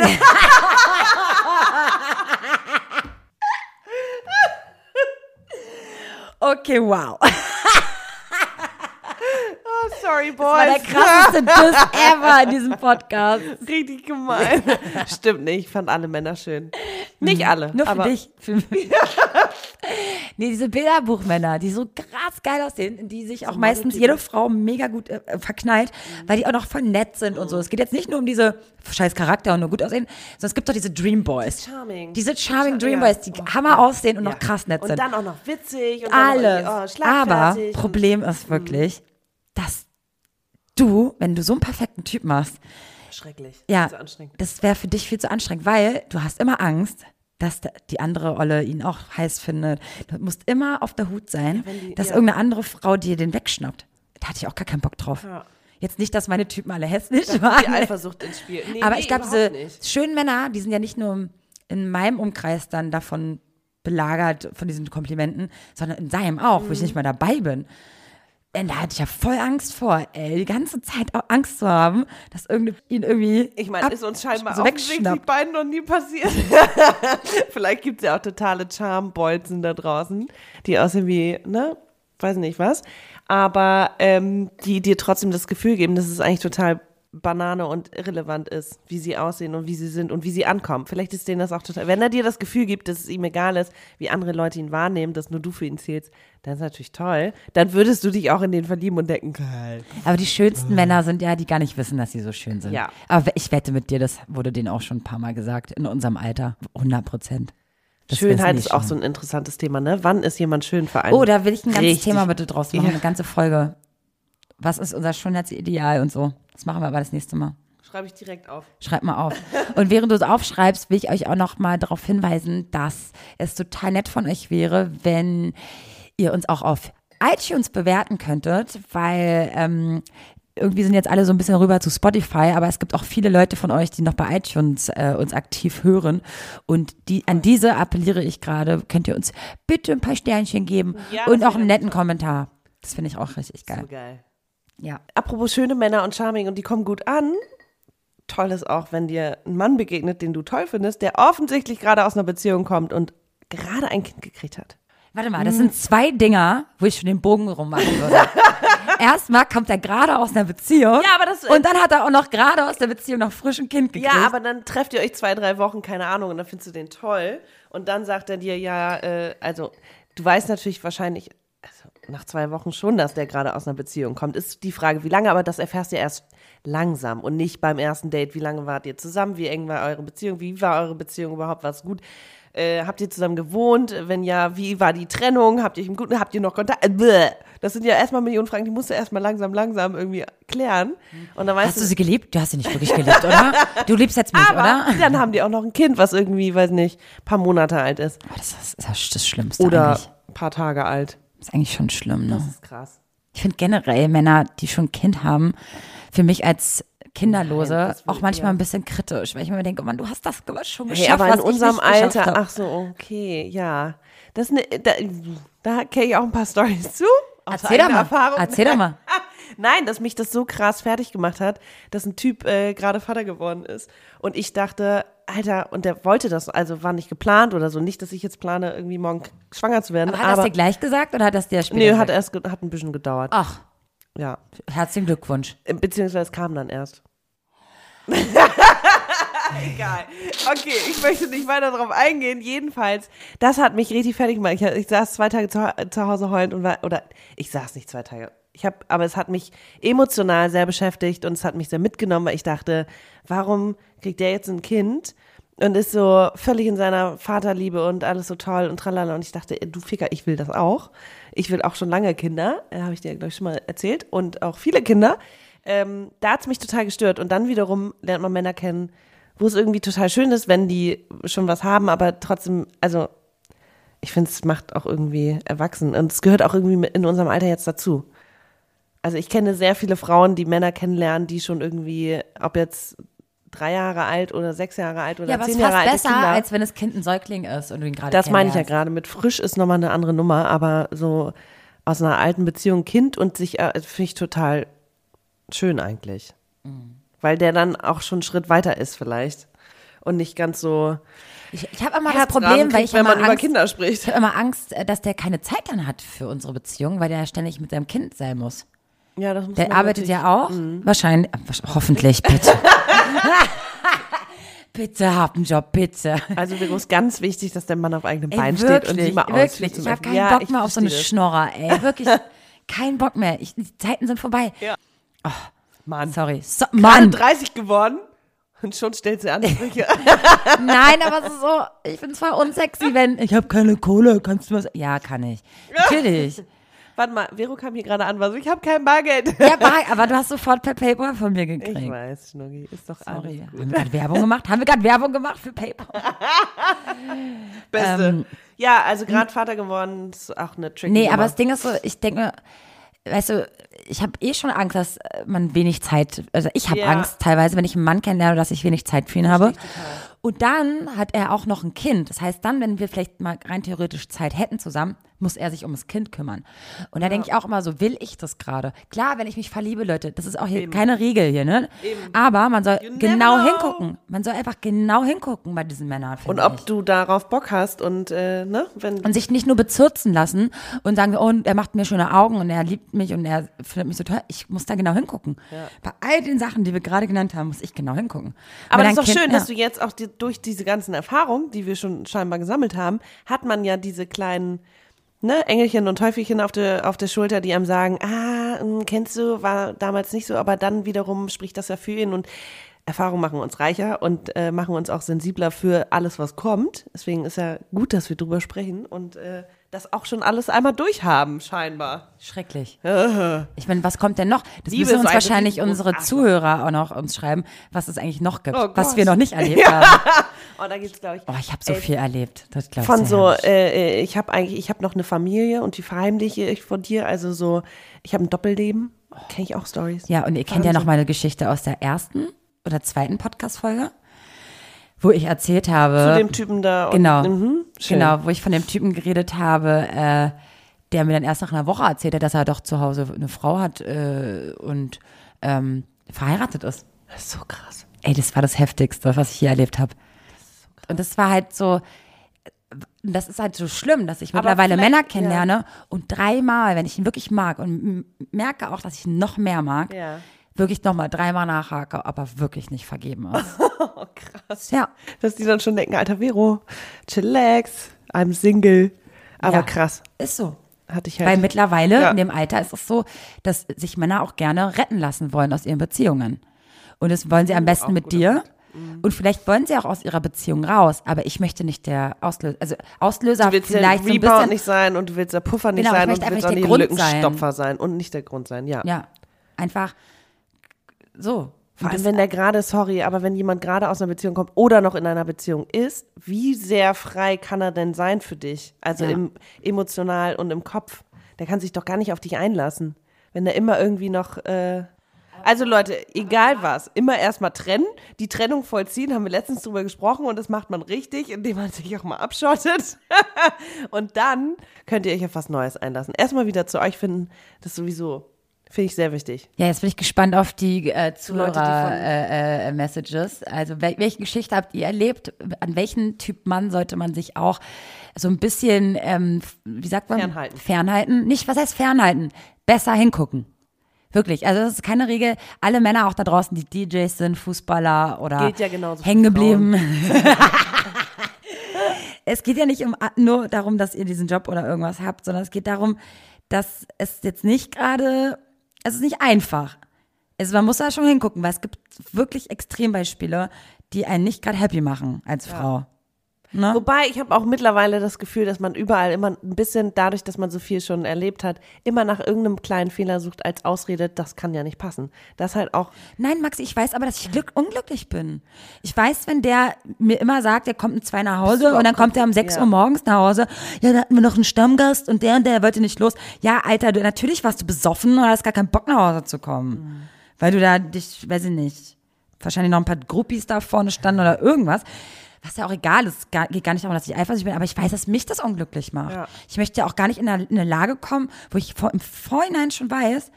[SPEAKER 1] Okay, wow. <laughs>
[SPEAKER 2] Oh, sorry,
[SPEAKER 1] Das war der
[SPEAKER 2] boys.
[SPEAKER 1] krasseste <laughs> Diss ever in diesem Podcast.
[SPEAKER 2] Richtig gemein. <laughs> Stimmt nicht, ich fand alle Männer schön. Nicht alle.
[SPEAKER 1] Nur für dich. Für mich. Nee, diese Bilderbuchmänner, die so krass geil aussehen, die sich auch meistens jede Frau mega gut äh, verknallt, weil die auch noch voll nett sind und so. Es geht jetzt nicht nur um diese scheiß Charakter und nur gut aussehen, sondern es gibt doch diese Dream Boys.
[SPEAKER 2] Charming.
[SPEAKER 1] Diese Charming
[SPEAKER 2] Ja.
[SPEAKER 1] Dream Boys, die Hammer aussehen und noch krass nett
[SPEAKER 2] Und
[SPEAKER 1] sind.
[SPEAKER 2] dann auch noch witzig. Und
[SPEAKER 1] Alles.
[SPEAKER 2] Noch, oh,
[SPEAKER 1] Aber
[SPEAKER 2] und-
[SPEAKER 1] Problem ist wirklich, dass du, wenn du so einen perfekten Typ machst,
[SPEAKER 2] Schrecklich.
[SPEAKER 1] Ja,
[SPEAKER 2] So anstrengend.
[SPEAKER 1] das wäre für dich viel zu anstrengend, weil du hast immer Angst, dass da- die andere Olle ihn auch heiß findet. Du musst immer auf der Hut sein,
[SPEAKER 2] die-
[SPEAKER 1] dass
[SPEAKER 2] ja.
[SPEAKER 1] irgendeine andere Frau dir den wegschnappt. Da hatte ich auch gar keinen Bock drauf.
[SPEAKER 2] Ja.
[SPEAKER 1] Jetzt nicht, dass meine Typen alle hässlich
[SPEAKER 2] Die
[SPEAKER 1] waren.
[SPEAKER 2] Eifersucht ins Spiel. Nee,
[SPEAKER 1] Aber
[SPEAKER 2] nee,
[SPEAKER 1] ich glaube, diese
[SPEAKER 2] nicht.
[SPEAKER 1] schönen Männer, die sind ja nicht nur in meinem Umkreis dann davon belagert, von diesen Komplimenten, sondern in seinem auch, wo ich
[SPEAKER 2] Mhm.
[SPEAKER 1] nicht mal dabei bin. Und da hatte ich ja voll Angst vor, ey, die ganze Zeit auch Angst zu haben, dass irgende, ihn irgendwie.
[SPEAKER 2] Ich meine, ist uns scheinbar
[SPEAKER 1] so
[SPEAKER 2] offensichtlich beiden noch nie passiert. <laughs> Vielleicht gibt es ja auch totale Charmbolzen da draußen, die aussehen wie, ne, weiß nicht was. Aber ähm, die dir trotzdem das Gefühl geben, dass es eigentlich total Banane und irrelevant ist, wie sie aussehen und wie sie sind und wie sie ankommen. Vielleicht ist denen das auch total. Wenn er dir das Gefühl gibt, dass es ihm egal ist, wie andere Leute ihn wahrnehmen, dass nur du für ihn zählst, dann ist natürlich toll. Dann würdest du dich auch in den verlieben und denken, geil.
[SPEAKER 1] Aber die schönsten Männer sind ja, die gar nicht wissen, dass sie so schön sind.
[SPEAKER 2] Ja.
[SPEAKER 1] Aber ich wette mit dir, das wurde denen auch schon ein paar Mal gesagt, in unserem Alter. 100 Prozent. Das
[SPEAKER 2] Schönheit ist auch
[SPEAKER 1] schon.
[SPEAKER 2] so ein interessantes Thema, ne? Wann ist jemand schön für einen?
[SPEAKER 1] Oh, da will ich ein ganzes
[SPEAKER 2] Richtig.
[SPEAKER 1] Thema bitte draus machen,
[SPEAKER 2] Ja.
[SPEAKER 1] eine ganze Folge. Was ist unser Schönheitsideal und so? Das machen wir aber das nächste Mal.
[SPEAKER 2] Schreibe ich direkt auf.
[SPEAKER 1] Schreibt mal auf. Und während du es aufschreibst, will ich euch auch noch mal darauf hinweisen, dass es total nett von euch wäre, wenn ihr uns auch auf iTunes bewerten könntet, weil ähm, irgendwie sind jetzt alle so ein bisschen rüber zu Spotify, aber es gibt auch viele Leute von euch, die noch bei iTunes äh, uns aktiv hören. Und die, an diese appelliere ich gerade. Könnt ihr uns bitte ein paar Sternchen geben
[SPEAKER 2] Ja,
[SPEAKER 1] und auch einen netten Kommentar. Das finde ich auch richtig geil.
[SPEAKER 2] So geil.
[SPEAKER 1] Ja.
[SPEAKER 2] Apropos schöne Männer und Charming und die kommen gut an. Toll ist auch, wenn dir ein Mann begegnet, den du toll findest, der offensichtlich gerade aus einer Beziehung kommt und gerade ein Kind gekriegt hat.
[SPEAKER 1] Warte mal, das sind zwei Dinger, wo ich schon den Bogen rummachen würde. <laughs> Erstmal kommt er gerade aus einer Beziehung.
[SPEAKER 2] Ja, aber das-
[SPEAKER 1] Und dann hat er auch noch gerade aus der Beziehung noch frisch ein Kind gekriegt.
[SPEAKER 2] Ja, aber dann trefft ihr euch zwei, drei Wochen, keine Ahnung, und dann findest du den toll. Und dann sagt er dir, ja, äh, also du weißt natürlich wahrscheinlich nach zwei Wochen schon, dass der gerade aus einer Beziehung kommt. Ist die Frage, wie lange, aber das erfährst du erst langsam und nicht beim ersten Date. Wie lange wart ihr zusammen? Wie eng war eure Beziehung? Wie war eure Beziehung überhaupt? War es gut? Äh, habt ihr zusammen gewohnt? Wenn ja, wie war die Trennung? Habt ihr im Guten, habt ihr noch Kontakt? Äh, bäh. Das sind ja erstmal Millionen Fragen, die musst du erstmal langsam, langsam irgendwie klären. Und dann weißt
[SPEAKER 1] Hast du sie geliebt? Du hast sie nicht wirklich geliebt, oder? Du liebst jetzt mich,
[SPEAKER 2] aber
[SPEAKER 1] oder?
[SPEAKER 2] dann haben die auch noch ein Kind, was irgendwie, weiß nicht, ein paar Monate alt ist.
[SPEAKER 1] Oh, das ist das, das Schlimmste
[SPEAKER 2] Oder
[SPEAKER 1] eigentlich.
[SPEAKER 2] ein paar Tage alt.
[SPEAKER 1] Ist eigentlich schon schlimm, ne?
[SPEAKER 2] Das ist krass.
[SPEAKER 1] Ich finde generell Männer, die schon ein Kind haben, für mich als Kinderlose
[SPEAKER 2] Nein,
[SPEAKER 1] auch manchmal
[SPEAKER 2] ja.
[SPEAKER 1] ein bisschen kritisch, weil ich mir denke, oh Mann, du hast das schon geschafft,
[SPEAKER 2] Hey, aber in unserem Alter, ach so, okay, ja. Das ist ne, da, da kenne ich auch ein paar Stories zu.
[SPEAKER 1] Erzähl doch mal.
[SPEAKER 2] Erfahrung.
[SPEAKER 1] Erzähl doch mal. <laughs>
[SPEAKER 2] Nein, dass mich das so krass fertig gemacht hat, dass ein Typ äh, gerade Vater geworden ist. Und ich dachte, Alter, und der wollte das, also war nicht geplant oder so. Nicht, dass ich jetzt plane, irgendwie morgen schwanger zu werden.
[SPEAKER 1] Aber hat er es dir gleich gesagt oder hat das dir später
[SPEAKER 2] nee, hat erst, hat ein bisschen gedauert.
[SPEAKER 1] Ach,
[SPEAKER 2] Ja.
[SPEAKER 1] herzlichen Glückwunsch.
[SPEAKER 2] Beziehungsweise es kam dann erst. <laughs> Egal. Okay, ich möchte nicht weiter darauf eingehen. Jedenfalls, das hat mich richtig fertig gemacht. Ich, ich saß zwei Tage zu, zu Hause heulend und war, oder ich saß nicht zwei Tage. Ich habe, aber es hat mich emotional sehr beschäftigt und es hat mich sehr mitgenommen, weil ich dachte, warum kriegt der jetzt ein Kind und ist so völlig in seiner Vaterliebe und alles so toll und tralala. Und ich dachte, du Ficker, ich will das auch. Ich will auch schon lange Kinder, äh, habe ich dir, glaube ich, schon mal erzählt. Und auch viele Kinder. Ähm, da hat's mich total gestört. Und dann wiederum lernt man Männer kennen, wo es irgendwie total schön ist, wenn die schon was haben, aber trotzdem, also ich finde, es macht auch irgendwie erwachsen. Und es gehört auch irgendwie in unserem Alter jetzt dazu. Also ich kenne sehr viele Frauen, die Männer kennenlernen, die schon irgendwie, ob jetzt drei Jahre alt oder sechs Jahre alt oder
[SPEAKER 1] Ja, aber
[SPEAKER 2] zehn
[SPEAKER 1] ist
[SPEAKER 2] Jahre
[SPEAKER 1] fast
[SPEAKER 2] alte
[SPEAKER 1] besser,
[SPEAKER 2] Kinder.
[SPEAKER 1] als wenn das Kind ein Säugling ist und du ihn gerade
[SPEAKER 2] Das meine ich ja gerade. Mit frisch ist nochmal eine andere Nummer, aber so aus einer alten Beziehung Kind und sich, äh, finde ich total schön eigentlich.
[SPEAKER 1] Mhm.
[SPEAKER 2] Weil der dann auch schon einen Schritt weiter ist vielleicht. Und nicht ganz so
[SPEAKER 1] Ich, ich habe immer das Problem, weil ich
[SPEAKER 2] wenn
[SPEAKER 1] immer
[SPEAKER 2] man über
[SPEAKER 1] Angst,
[SPEAKER 2] Kinder
[SPEAKER 1] ich
[SPEAKER 2] spricht.
[SPEAKER 1] habe immer Angst, äh, dass der keine Zeit dann hat für unsere Beziehung, weil der ständig mit seinem Kind sein muss.
[SPEAKER 2] Ja, das muss
[SPEAKER 1] Der arbeitet ja auch. Wahrscheinlich, äh, hoffentlich, bitte. <laughs> bitte hab einen Job, bitte.
[SPEAKER 2] Also Vero ist ganz wichtig, dass der Mann auf eigenem
[SPEAKER 1] Ey,
[SPEAKER 2] Bein
[SPEAKER 1] wirklich,
[SPEAKER 2] steht und sie mal
[SPEAKER 1] wirklich. Ich habe keinen
[SPEAKER 2] ja,
[SPEAKER 1] Bock mehr auf so eine
[SPEAKER 2] das.
[SPEAKER 1] Schnorrer, ey. Wirklich, <laughs> kein Bock mehr. Ich, die Zeiten sind vorbei.
[SPEAKER 2] Mann.
[SPEAKER 1] Sorry. So, Mann.
[SPEAKER 2] 30 geworden und schon stellt sie Ansprüche. <laughs>
[SPEAKER 1] Nein, aber es ist so, ich bin zwar unsexy, wenn ich habe keine Kohle, kannst du was? Ja, kann ich. Natürlich.
[SPEAKER 2] Warte mal, Vero kam hier gerade an, war so, ich habe kein Bargeld.
[SPEAKER 1] Ja, war, aber du hast sofort per PayPal von mir gekriegt.
[SPEAKER 2] Ich weiß, Schnucki, ist doch
[SPEAKER 1] Sorry.
[SPEAKER 2] alles
[SPEAKER 1] Haben wir gerade Werbung gemacht? Haben wir gerade Werbung gemacht für PayPal? <laughs>
[SPEAKER 2] Beste.
[SPEAKER 1] Ähm,
[SPEAKER 2] ja, also gerade Vater geworden, ist auch eine tricky
[SPEAKER 1] Nee,
[SPEAKER 2] Nummer.
[SPEAKER 1] aber das Ding ist so, ich denke mir, weißt du, ich habe eh schon Angst, dass man wenig Zeit, also ich habe
[SPEAKER 2] Ja.
[SPEAKER 1] Angst teilweise, wenn ich einen Mann kennenlerne, dass ich wenig Zeit für ihn habe. Und dann hat er auch noch ein Kind. Das heißt, dann, wenn wir vielleicht mal rein theoretisch Zeit hätten zusammen, muss er sich um das Kind kümmern. Und da denke ich auch immer so, will ich das gerade? Klar, wenn ich mich verliebe, Leute, das ist auch hier keine Regel hier, ne? Aber man soll
[SPEAKER 2] never
[SPEAKER 1] genau hingucken. Man soll einfach genau hingucken bei diesen Männern,
[SPEAKER 2] Und ob
[SPEAKER 1] ich.
[SPEAKER 2] du darauf Bock hast und, äh, ne, wenn,
[SPEAKER 1] Und sich nicht nur bezürzen lassen und sagen, oh, er macht mir schöne Augen und er liebt mich und er findet mich so toll. Ich muss da genau hingucken. Bei all den Sachen, die wir gerade genannt haben, muss ich genau hingucken.
[SPEAKER 2] aber das ist doch schön,
[SPEAKER 1] ja.
[SPEAKER 2] dass du jetzt auch die, durch diese ganzen Erfahrungen, die wir schon scheinbar gesammelt haben, hat man ja diese kleinen, ne, Engelchen und Teufelchen auf der, auf der Schulter, die einem sagen, ah, hm, kennst du, war damals nicht so, aber dann wiederum spricht das ja für ihn und Erfahrungen machen uns reicher und äh, machen uns auch sensibler für alles, was kommt. Deswegen ist ja gut, dass wir drüber sprechen und äh, das auch schon alles einmal durchhaben, scheinbar.
[SPEAKER 1] Schrecklich. <laughs> Ich meine, was kommt denn noch? Das
[SPEAKER 2] Liebe
[SPEAKER 1] müssen uns
[SPEAKER 2] ein
[SPEAKER 1] wahrscheinlich unsere
[SPEAKER 2] Arschloch.
[SPEAKER 1] Zuhörer auch noch uns schreiben, was es eigentlich noch gibt,
[SPEAKER 2] Oh
[SPEAKER 1] was wir noch nicht <laughs> erlebt haben.
[SPEAKER 2] Oh, da gibt's, glaube ich,
[SPEAKER 1] Oh, ich habe so
[SPEAKER 2] Ey,
[SPEAKER 1] viel erlebt. Das glaubst
[SPEAKER 2] von so, äh, äh, ich habe eigentlich, ich habe noch eine Familie und die verheimliche ich von dir. Also so, ich habe ein Doppelleben. Kenne ich auch Stories.
[SPEAKER 1] Ja, und ihr kennt ja noch meine Geschichte aus der ersten oder zweiten Podcast-Folge, wo ich erzählt habe.
[SPEAKER 2] Zu dem Typen da. Und,
[SPEAKER 1] Genau.
[SPEAKER 2] Mhm, schön.
[SPEAKER 1] Genau, wo ich von dem Typen geredet habe, äh, der mir dann erst nach einer Woche erzählt hat, dass er doch zu Hause eine Frau hat äh, und ähm, verheiratet ist.
[SPEAKER 2] Das ist so krass.
[SPEAKER 1] Ey, das war das Heftigste, was ich hier erlebt habe. Und das war halt so, das ist halt so schlimm, dass ich
[SPEAKER 2] Aber
[SPEAKER 1] mittlerweile Männer kennenlerne und dreimal, wenn ich ihn wirklich mag und merke auch, dass ich ihn noch mehr mag,
[SPEAKER 2] Ja.
[SPEAKER 1] Wirklich nochmal dreimal nachhake, ob er wirklich nicht vergeben ist. <laughs>
[SPEAKER 2] Oh, krass.
[SPEAKER 1] Ja.
[SPEAKER 2] Dass die dann schon denken, alter Vero, chillax, I'm single. Aber
[SPEAKER 1] Ja.
[SPEAKER 2] krass.
[SPEAKER 1] Ist so.
[SPEAKER 2] Hatte ich halt.
[SPEAKER 1] Weil mittlerweile
[SPEAKER 2] Ja.
[SPEAKER 1] in dem Alter ist es so, dass sich Männer auch gerne retten lassen wollen aus ihren Beziehungen. Und das wollen sie am besten
[SPEAKER 2] auch
[SPEAKER 1] mit dir. Und vielleicht wollen sie auch aus ihrer Beziehung raus, aber ich möchte nicht der Auslöser, also Auslöser
[SPEAKER 2] du willst der
[SPEAKER 1] vielleicht so ein
[SPEAKER 2] Rebound
[SPEAKER 1] bisschen.
[SPEAKER 2] nicht sein und du willst der Puffer nicht
[SPEAKER 1] Genau, ich
[SPEAKER 2] sein und du willst
[SPEAKER 1] einfach
[SPEAKER 2] auch
[SPEAKER 1] nicht der Grund sein.
[SPEAKER 2] Lückenstopfer sein. und nicht der Grund sein, ja.
[SPEAKER 1] Ja, einfach so.
[SPEAKER 2] Und wenn der gerade, sorry, aber wenn jemand gerade aus einer Beziehung kommt oder noch in einer Beziehung ist, wie sehr frei kann er denn sein für dich? Also
[SPEAKER 1] Ja.
[SPEAKER 2] im emotional und im Kopf. Der kann sich doch gar nicht auf dich einlassen. Wenn der immer irgendwie noch äh also Leute, egal was, immer erstmal trennen, die Trennung vollziehen, haben wir letztens drüber gesprochen und das macht man richtig, indem man sich auch mal abschottet. <laughs> und dann könnt ihr euch auf was Neues einlassen. Erstmal wieder zu euch finden, das sowieso Finde ich sehr wichtig.
[SPEAKER 1] Ja, jetzt bin ich gespannt auf die äh,
[SPEAKER 2] Leute, die von-
[SPEAKER 1] Zuhörer-Messages. also wel welche Geschichte habt ihr erlebt? An welchen Typ Mann sollte man sich auch so ein bisschen, ähm, wie sagt man?
[SPEAKER 2] Fernhalten.
[SPEAKER 1] Fernhalten. Nicht, was heißt fernhalten? Besser hingucken. Wirklich. Also das ist keine Regel. Alle Männer auch da draußen, die DJs sind, Fußballer oder
[SPEAKER 2] ja
[SPEAKER 1] hängen geblieben. <laughs> es geht ja nicht um, nur darum, dass ihr diesen Job oder irgendwas habt, sondern es geht darum, dass es jetzt nicht gerade, es ist nicht einfach. Also man muss da schon hingucken, weil es gibt wirklich Extrembeispiele, die einen nicht gerade happy machen als Frau. Ne?
[SPEAKER 2] Wobei, ich habe auch mittlerweile das Gefühl, dass man überall immer ein bisschen, dadurch, dass man so viel schon erlebt hat, immer nach irgendeinem kleinen Fehler sucht als Ausrede, das kann ja nicht passen. Das halt auch,
[SPEAKER 1] Nein, Maxi, ich weiß aber, dass ich glück unglücklich bin. Ich weiß, wenn der mir immer sagt, er kommt um zwei nach Hause und dann kommt er um sechs
[SPEAKER 2] ja.
[SPEAKER 1] Uhr morgens nach Hause. Ja, da hatten wir noch einen Stammgast und der und der wollte nicht los. Ja, Alter, du, natürlich warst du besoffen und hast gar keinen Bock nach Hause zu kommen. Weil du da dich, weiß ich nicht, wahrscheinlich noch ein paar Groupies da vorne standen oder irgendwas. Was ja auch egal ist, gar, geht gar nicht darum, dass ich eifersüchtig bin, aber ich weiß, dass mich das unglücklich macht.
[SPEAKER 2] Ja.
[SPEAKER 1] Ich möchte ja auch gar nicht in eine, in eine Lage kommen, wo ich vor, im Vorhinein schon weiß,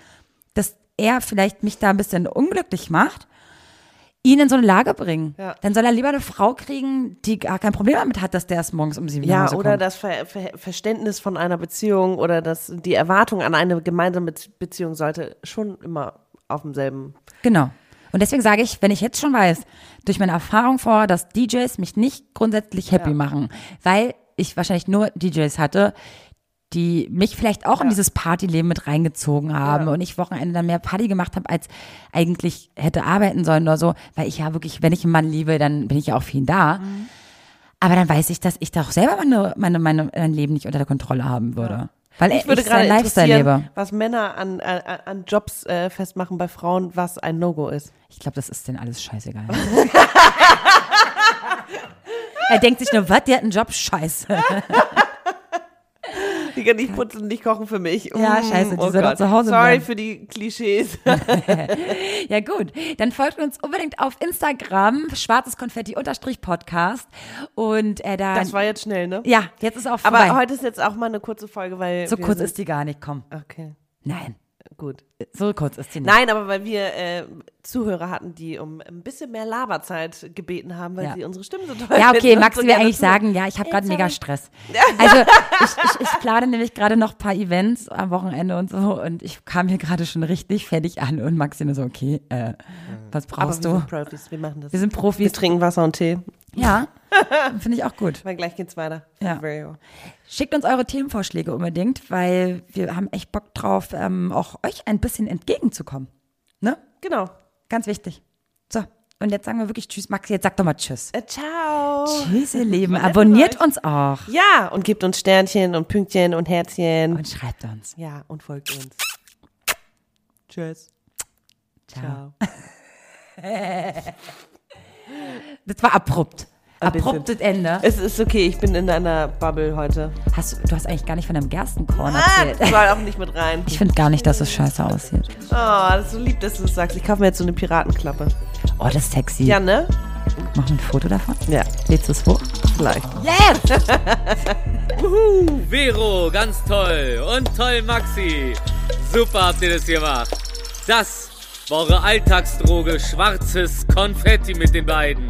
[SPEAKER 1] dass er vielleicht mich da ein bisschen unglücklich macht, ihn in so eine Lage bringen.
[SPEAKER 2] Ja.
[SPEAKER 1] Dann soll er lieber eine Frau kriegen, die gar kein Problem damit hat, dass der erst morgens um sieben nach
[SPEAKER 2] ja,
[SPEAKER 1] Hause
[SPEAKER 2] oder
[SPEAKER 1] kommt.
[SPEAKER 2] das Ver Ver Verständnis von einer Beziehung oder das, die Erwartung an eine gemeinsame Beziehung sollte schon immer auf demselben.
[SPEAKER 1] Genau. Und deswegen sage ich, wenn ich jetzt schon weiß, durch meine Erfahrung vor, dass DJs mich nicht grundsätzlich happy
[SPEAKER 2] Ja.
[SPEAKER 1] machen, weil ich wahrscheinlich nur DJs hatte, die mich vielleicht auch in dieses Partyleben mit reingezogen haben
[SPEAKER 2] Ja.
[SPEAKER 1] und ich Wochenende dann mehr Party gemacht habe, als eigentlich hätte arbeiten sollen oder so, weil ich ja wirklich, wenn ich einen Mann liebe, dann bin ich ja auch für ihn da. Aber dann weiß ich, dass ich doch selber meine, meine, meine, mein Leben nicht unter der Kontrolle haben würde. Weil
[SPEAKER 2] Ich würde gerade interessieren, was Männer an, an, an Jobs äh, festmachen bei Frauen, was ein No-Go ist.
[SPEAKER 1] Ich glaube, das ist denen alles scheißegal. <laughs> er denkt sich nur, was, der hat einen Job, scheiße. <laughs>
[SPEAKER 2] Die kann nicht putzen, nicht kochen für mich.
[SPEAKER 1] Ja,
[SPEAKER 2] Mm,
[SPEAKER 1] scheiße, die soll doch zu Hause
[SPEAKER 2] Sorry
[SPEAKER 1] bleiben.
[SPEAKER 2] für die Klischees. <laughs> <laughs>
[SPEAKER 1] Ja gut, dann folgt uns unbedingt auf Instagram, schwarzes Konfetti unterstrich Podcast und äh, da,
[SPEAKER 2] Das war jetzt schnell, ne?
[SPEAKER 1] ja, jetzt ist auch
[SPEAKER 2] Aber
[SPEAKER 1] vorbei.
[SPEAKER 2] heute ist jetzt auch mal eine kurze Folge, weil.
[SPEAKER 1] so kurz ist die gar nicht, komm.
[SPEAKER 2] Okay,
[SPEAKER 1] Nein,
[SPEAKER 2] gut.
[SPEAKER 1] so kurz ist die nicht.
[SPEAKER 2] Nein, aber weil wir äh, Zuhörer hatten, die um ein bisschen mehr Laberzeit gebeten haben, weil
[SPEAKER 1] Ja.
[SPEAKER 2] sie unsere Stimmen so toll
[SPEAKER 1] Ja, okay, Max
[SPEAKER 2] so
[SPEAKER 1] will eigentlich
[SPEAKER 2] zuhören.
[SPEAKER 1] sagen, ja, ich habe gerade mega Stress. Also ich, ich, ich plane nämlich gerade noch ein paar Events am Wochenende und so und ich kam hier gerade schon richtig fertig an und Maxi nur so, okay, äh, was
[SPEAKER 2] Aber
[SPEAKER 1] brauchst
[SPEAKER 2] wir
[SPEAKER 1] du?
[SPEAKER 2] sind Profis, wir machen das.
[SPEAKER 1] Wir sind
[SPEAKER 2] wir
[SPEAKER 1] Profis.
[SPEAKER 2] trinken Wasser und Tee,
[SPEAKER 1] Ja, <laughs> finde ich auch gut.
[SPEAKER 2] weil gleich geht's weiter.
[SPEAKER 1] Ja. Schickt uns eure Themenvorschläge unbedingt, weil wir haben echt Bock drauf, ähm, auch euch ein bisschen entgegenzukommen. Ne?
[SPEAKER 2] Genau.
[SPEAKER 1] Ganz wichtig. So, und jetzt sagen wir wirklich Tschüss. Maxi, jetzt sag doch mal Tschüss.
[SPEAKER 2] Äh, ciao.
[SPEAKER 1] Tschüss, ihr Lieben. <laughs> Abonniert
[SPEAKER 2] euch.
[SPEAKER 1] uns auch.
[SPEAKER 2] Ja, und gebt uns Sternchen und Pünktchen und Herzchen.
[SPEAKER 1] Und schreibt uns.
[SPEAKER 2] ja, und folgt uns. Tschüss.
[SPEAKER 1] Ciao.
[SPEAKER 2] Ciao. <laughs>
[SPEAKER 1] Das war abrupt.
[SPEAKER 2] Ein bisschen.
[SPEAKER 1] Abruptes Ende.
[SPEAKER 2] Es ist okay, ich bin in einer Bubble heute.
[SPEAKER 1] Hast, du- hast eigentlich gar nicht von deinem Gerstenkorn
[SPEAKER 2] Ah,
[SPEAKER 1] erzählt.
[SPEAKER 2] das soll <laughs> auch nicht mit rein.
[SPEAKER 1] Ich finde gar nicht, dass es scheiße aussieht.
[SPEAKER 2] Oh, das ist so lieb, dass du das sagst. Ich kaufe mir jetzt so eine Piratenklappe.
[SPEAKER 1] Oh, das ist sexy.
[SPEAKER 2] Ja, ne?
[SPEAKER 1] Machen wir ein Foto davon?
[SPEAKER 2] Ja,
[SPEAKER 1] Lädst du es hoch?
[SPEAKER 2] vielleicht.
[SPEAKER 1] Yes! <laughs>
[SPEAKER 3] Vero, ganz toll. Und toll, Maxi. Super habt ihr das gemacht. Das war eure Alltagsdroge Schwarzes Konfetti mit den beiden.